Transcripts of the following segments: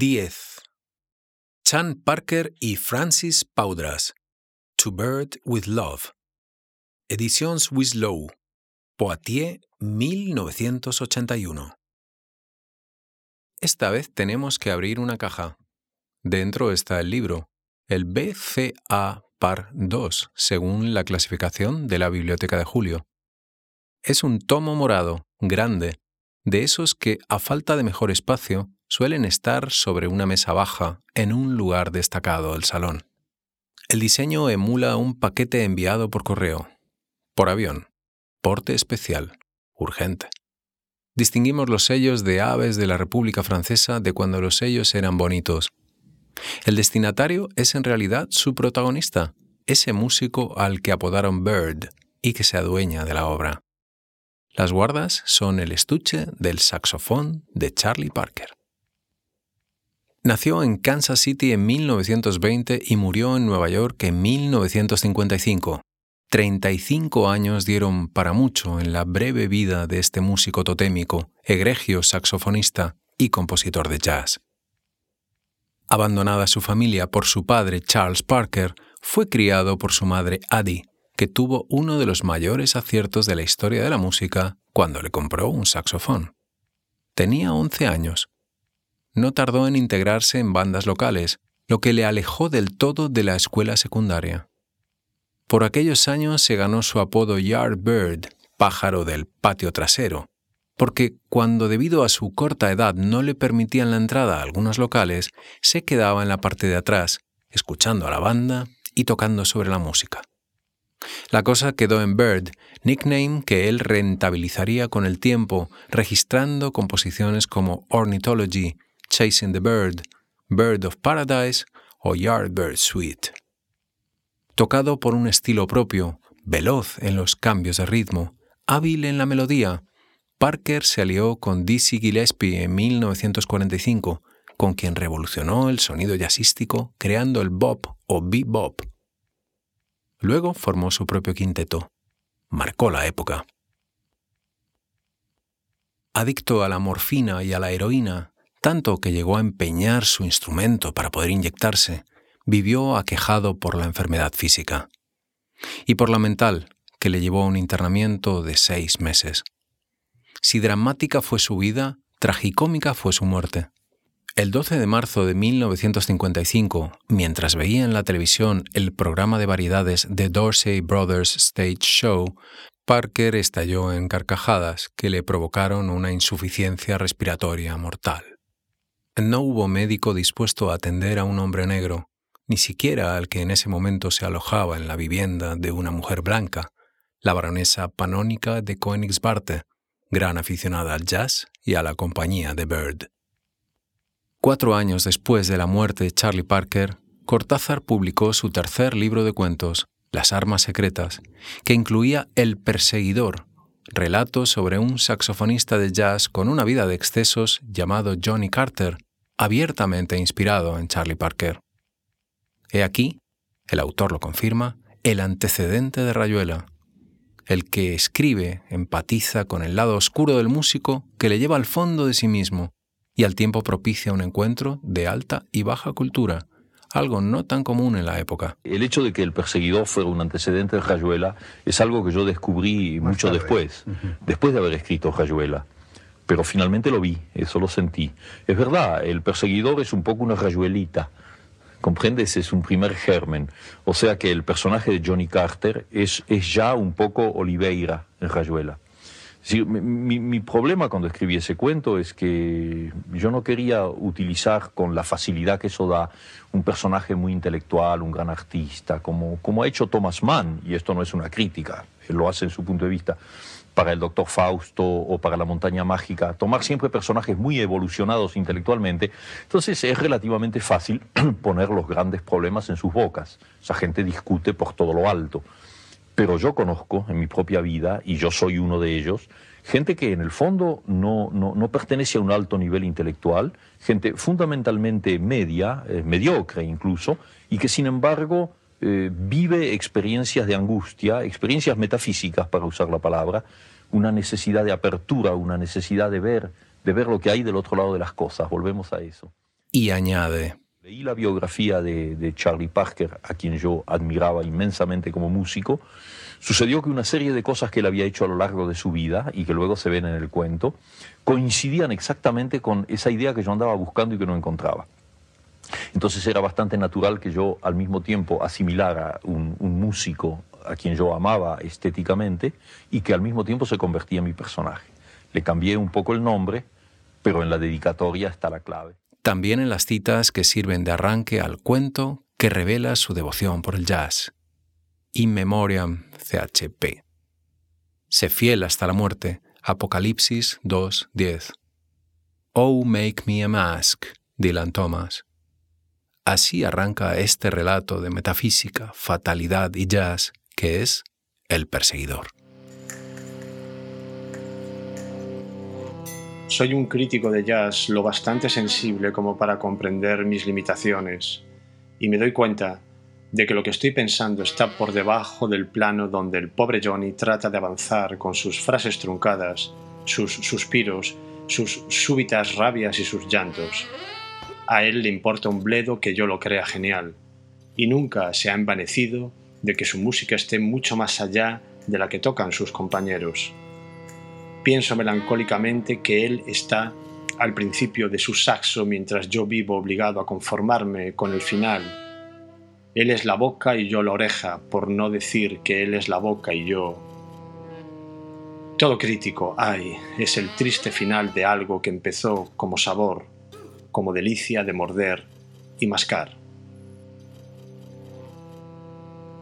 10. Chan Parker y Francis Paudras. To Bird with Love. Editions Wislow. Poitiers, 1981. Esta vez tenemos que abrir una caja. Dentro está el libro, el BCA Par 2, según la clasificación de la Biblioteca de Julio. Es un tomo morado, grande, de esos que, a falta de mejor espacio, suelen estar sobre una mesa baja en un lugar destacado del salón. El diseño emula un paquete enviado por correo, por avión, porte especial, urgente. Distinguimos los sellos de aves de la República Francesa de cuando los sellos eran bonitos. El destinatario es en realidad su protagonista, ese músico al que apodaron Bird y que se adueña de la obra. Las guardas son el estuche del saxofón de Charlie Parker. Nació en Kansas City en 1920 y murió en Nueva York en 1955. 35 años dieron para mucho en la breve vida de este músico totémico, egregio saxofonista y compositor de jazz. Abandonada su familia por su padre Charles Parker, fue criado por su madre Addie, que tuvo uno de los mayores aciertos de la historia de la música cuando le compró un saxofón. Tenía 11 años no tardó en integrarse en bandas locales, lo que le alejó del todo de la escuela secundaria. Por aquellos años se ganó su apodo Yardbird, pájaro del patio trasero, porque cuando debido a su corta edad no le permitían la entrada a algunos locales, se quedaba en la parte de atrás, escuchando a la banda y tocando sobre la música. La cosa quedó en Bird, nickname que él rentabilizaría con el tiempo, registrando composiciones como Ornithology, Chasing the Bird, Bird of Paradise o Yardbird Suite. Tocado por un estilo propio, veloz en los cambios de ritmo, hábil en la melodía, Parker se alió con Dizzy Gillespie en 1945, con quien revolucionó el sonido jazzístico creando el bop o bebop. Luego formó su propio quinteto. Marcó la época. Adicto a la morfina y a la heroína, tanto que llegó a empeñar su instrumento para poder inyectarse, vivió aquejado por la enfermedad física y por la mental, que le llevó a un internamiento de seis meses. Si dramática fue su vida, tragicómica fue su muerte. El 12 de marzo de 1955, mientras veía en la televisión el programa de variedades The Dorsey Brothers Stage Show, Parker estalló en carcajadas que le provocaron una insuficiencia respiratoria mortal. No hubo médico dispuesto a atender a un hombre negro, ni siquiera al que en ese momento se alojaba en la vivienda de una mujer blanca, la baronesa panónica de Koenigsbarte, gran aficionada al jazz y a la compañía de Bird. Cuatro años después de la muerte de Charlie Parker, Cortázar publicó su tercer libro de cuentos, Las Armas Secretas, que incluía El Perseguidor, relato sobre un saxofonista de jazz con una vida de excesos llamado Johnny Carter, abiertamente inspirado en Charlie Parker. He aquí, el autor lo confirma, el antecedente de Rayuela, el que escribe empatiza con el lado oscuro del músico que le lleva al fondo de sí mismo y al tiempo propicia un encuentro de alta y baja cultura, algo no tan común en la época. El hecho de que el perseguidor fuera un antecedente de Rayuela es algo que yo descubrí mucho después, después de haber escrito Rayuela. Pero finalmente lo vi, eso lo sentí. Es verdad, el perseguidor es un poco una rayuelita. ¿Comprendes? Es un primer germen. O sea que el personaje de Johnny Carter es, es ya un poco Oliveira en Rayuela mi, problema cuando escribí ese cuento es que yo no quería utilizar con la facilidad que eso da un personaje muy intelectual, un gran artista, como, como ha hecho Thomas Mann, y esto no es una crítica, él lo hace en su punto de vista, para el Doctor Fausto o para la Montaña Mágica, tomar siempre personajes muy evolucionados intelectualmente, entonces es relativamente fácil poner los grandes problemas en sus bocas. Esa gente discute por todo lo alto. Pero yo conozco en mi propia vida, y yo soy uno de ellos, gente que en el fondo no, no, pertenece a un alto nivel intelectual, gente fundamentalmente media, eh, mediocre incluso, y que sin embargo eh, vive experiencias de angustia, experiencias metafísicas, para usar la palabra, una necesidad de apertura, una necesidad de ver, de ver lo que hay del otro lado de las cosas. Volvemos a eso. Y añade. Leí la biografía de, de Charlie Parker, a quien yo admiraba inmensamente como músico. Sucedió que una serie de cosas que él había hecho a lo largo de su vida y que luego se ven en el cuento, coincidían exactamente con esa idea que yo andaba buscando y que no encontraba. Entonces era bastante natural que yo al mismo tiempo asimilara un, un músico a quien yo amaba estéticamente y que al mismo tiempo se convertía en mi personaje. Le cambié un poco el nombre, pero en la dedicatoria está la clave. También en las citas que sirven de arranque al cuento que revela su devoción por el jazz. In Memoriam CHP. Sé fiel hasta la muerte. Apocalipsis 2.10. Oh, make me a mask, Dylan Thomas. Así arranca este relato de metafísica, fatalidad y jazz, que es El perseguidor. Soy un crítico de jazz lo bastante sensible como para comprender mis limitaciones, y me doy cuenta de que lo que estoy pensando está por debajo del plano donde el pobre Johnny trata de avanzar con sus frases truncadas, sus suspiros, sus súbitas rabias y sus llantos. A él le importa un bledo que yo lo crea genial, y nunca se ha envanecido de que su música esté mucho más allá de la que tocan sus compañeros. Pienso melancólicamente que él está al principio de su saxo mientras yo vivo obligado a conformarme con el final. Él es la boca y yo la oreja, por no decir que él es la boca y yo... Todo crítico, ay, es el triste final de algo que empezó como sabor, como delicia de morder y mascar.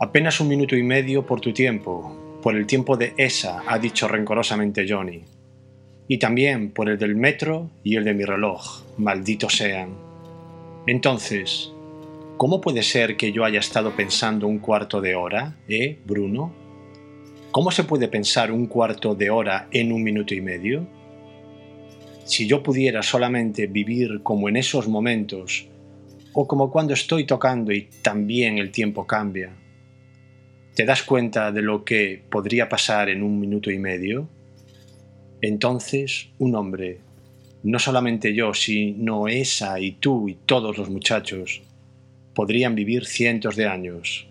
Apenas un minuto y medio por tu tiempo, por el tiempo de esa, ha dicho rencorosamente Johnny. Y también por el del metro y el de mi reloj, malditos sean. Entonces, ¿cómo puede ser que yo haya estado pensando un cuarto de hora, eh, Bruno? ¿Cómo se puede pensar un cuarto de hora en un minuto y medio? Si yo pudiera solamente vivir como en esos momentos, o como cuando estoy tocando y también el tiempo cambia, ¿te das cuenta de lo que podría pasar en un minuto y medio? Entonces, un hombre, no solamente yo, sino esa y tú y todos los muchachos, podrían vivir cientos de años.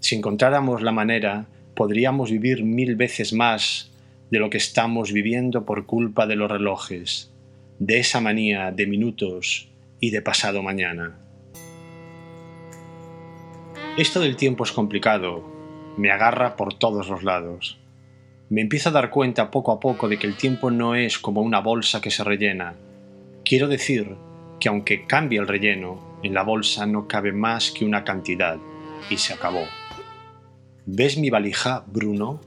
Si encontráramos la manera, podríamos vivir mil veces más de lo que estamos viviendo por culpa de los relojes, de esa manía de minutos y de pasado mañana. Esto del tiempo es complicado, me agarra por todos los lados. Me empiezo a dar cuenta poco a poco de que el tiempo no es como una bolsa que se rellena. Quiero decir que aunque cambie el relleno, en la bolsa no cabe más que una cantidad y se acabó. ¿Ves mi valija, Bruno?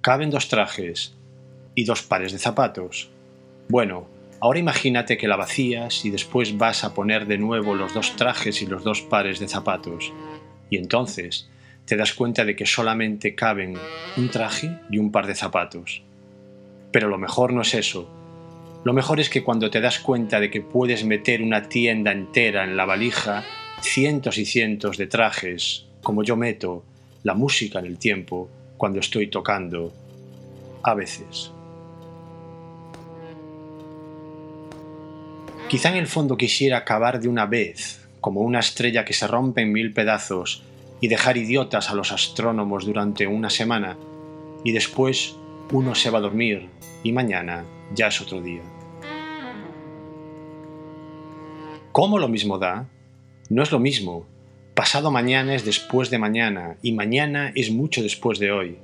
Caben dos trajes, y dos pares de zapatos. Bueno, ahora imagínate que la vacías y después vas a poner de nuevo los dos trajes y los dos pares de zapatos. Y entonces te das cuenta de que solamente caben un traje y un par de zapatos. Pero lo mejor no es eso. Lo mejor es que cuando te das cuenta de que puedes meter una tienda entera en la valija, cientos y cientos de trajes, como yo meto la música en el tiempo cuando estoy tocando, a veces. Quizá en el fondo quisiera acabar de una vez, como una estrella que se rompe en mil pedazos, y dejar idiotas a los astrónomos durante una semana, y después uno se va a dormir y mañana ya es otro día. ¿Cómo lo mismo da? No es lo mismo. Pasado mañana es después de mañana y mañana es mucho después de hoy.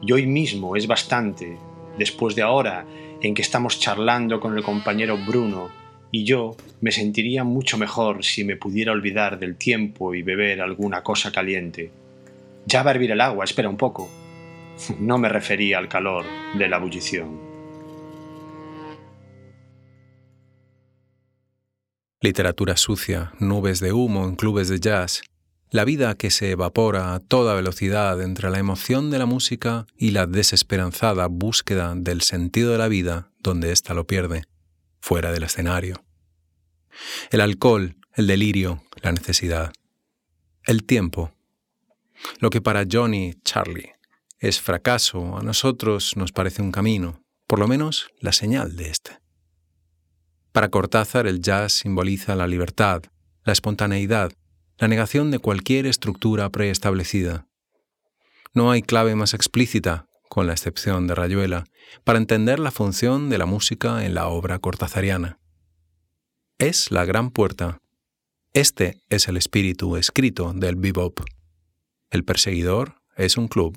Y hoy mismo es bastante, después de ahora en que estamos charlando con el compañero Bruno y yo me sentiría mucho mejor si me pudiera olvidar del tiempo y beber alguna cosa caliente. Ya va a hervir el agua, espera un poco. No me refería al calor de la ebullición. Literatura sucia, nubes de humo en clubes de jazz, la vida que se evapora a toda velocidad entre la emoción de la música y la desesperanzada búsqueda del sentido de la vida donde ésta lo pierde, fuera del escenario. El alcohol, el delirio, la necesidad. El tiempo. Lo que para Johnny, Charlie, es fracaso, a nosotros nos parece un camino, por lo menos la señal de este. Para Cortázar el jazz simboliza la libertad, la espontaneidad, la negación de cualquier estructura preestablecida. No hay clave más explícita, con la excepción de Rayuela, para entender la función de la música en la obra cortazariana. Es la gran puerta. Este es el espíritu escrito del bebop. El perseguidor es un club.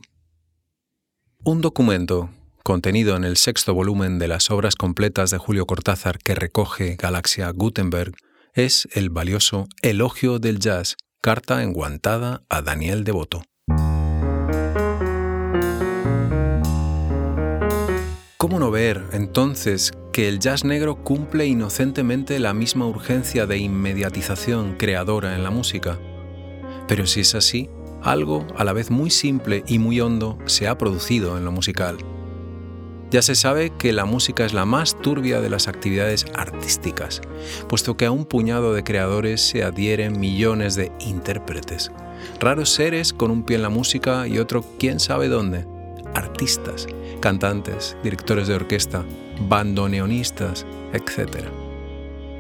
Un documento contenido en el sexto volumen de las obras completas de Julio Cortázar que recoge Galaxia Gutenberg, es el valioso Elogio del Jazz, carta enguantada a Daniel Devoto. ¿Cómo no ver, entonces, que el jazz negro cumple inocentemente la misma urgencia de inmediatización creadora en la música? Pero si es así, algo a la vez muy simple y muy hondo se ha producido en lo musical. Ya se sabe que la música es la más turbia de las actividades artísticas, puesto que a un puñado de creadores se adhieren millones de intérpretes, raros seres con un pie en la música y otro quién sabe dónde, cantantes, directores de orquesta, bandoneonistas, etc.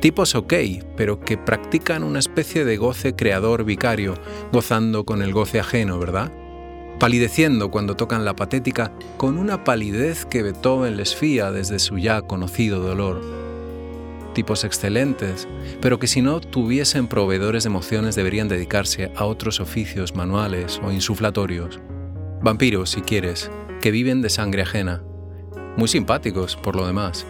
Tipos ok, pero que practican una especie de goce creador vicario, gozando con el goce ajeno, ¿verdad? palideciendo cuando tocan la patética con una palidez que Beethoven les fía desde su ya conocido dolor. Tipos excelentes, pero que si no tuviesen proveedores de emociones deberían dedicarse a otros oficios manuales o insuflatorios. Vampiros, si quieres, que viven de sangre ajena. Muy simpáticos, por lo demás.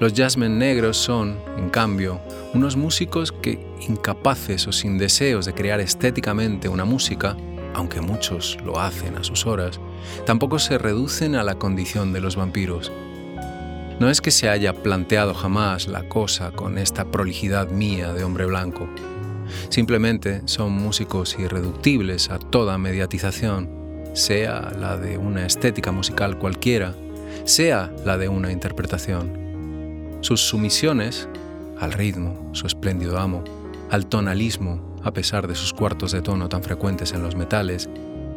Los jazzmen negros son, en cambio, unos músicos que, incapaces o sin deseos de crear estéticamente una música, aunque muchos lo hacen a sus horas, tampoco se reducen a la condición de los vampiros. No es que se haya planteado jamás la cosa con esta prolijidad mía de hombre blanco. Simplemente son músicos irreductibles a toda mediatización, sea la de una estética musical cualquiera, sea la de una interpretación. Sus sumisiones al ritmo, su espléndido amo, al tonalismo, a pesar de sus cuartos de tono tan frecuentes en los metales,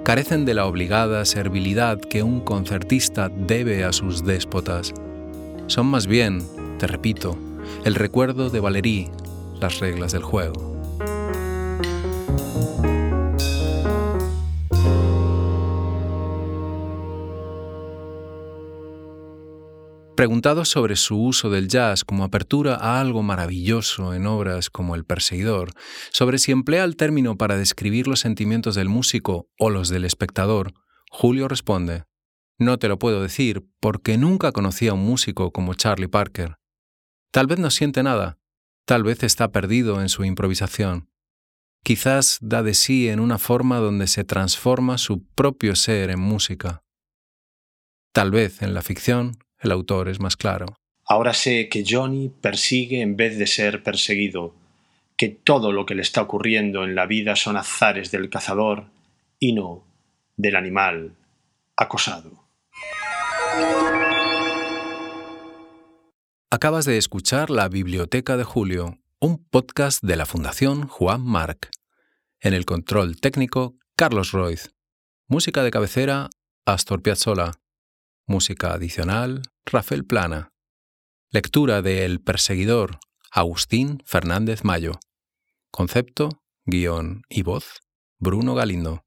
carecen de la obligada servilidad que un concertista debe a sus déspotas. Son más bien, te repito, el recuerdo de Valéry, las reglas del juego. Preguntado sobre su uso del jazz como apertura a algo maravilloso en obras como El Perseguidor, sobre si emplea el término para describir los sentimientos del músico o los del espectador, Julio responde, No te lo puedo decir porque nunca conocí a un músico como Charlie Parker. Tal vez no siente nada, tal vez está perdido en su improvisación. Quizás da de sí en una forma donde se transforma su propio ser en música. Tal vez en la ficción el autor es más claro. Ahora sé que Johnny persigue en vez de ser perseguido, que todo lo que le está ocurriendo en la vida son azares del cazador y no del animal acosado. Acabas de escuchar La Biblioteca de Julio, un podcast de la Fundación Juan Marc. En el control técnico, Carlos Roiz. Música de cabecera, Astor Piazzolla. Música adicional, Rafael Plana. Lectura de El Perseguidor, Agustín Fernández Mayo. Concepto, guion y voz, Bruno Galindo.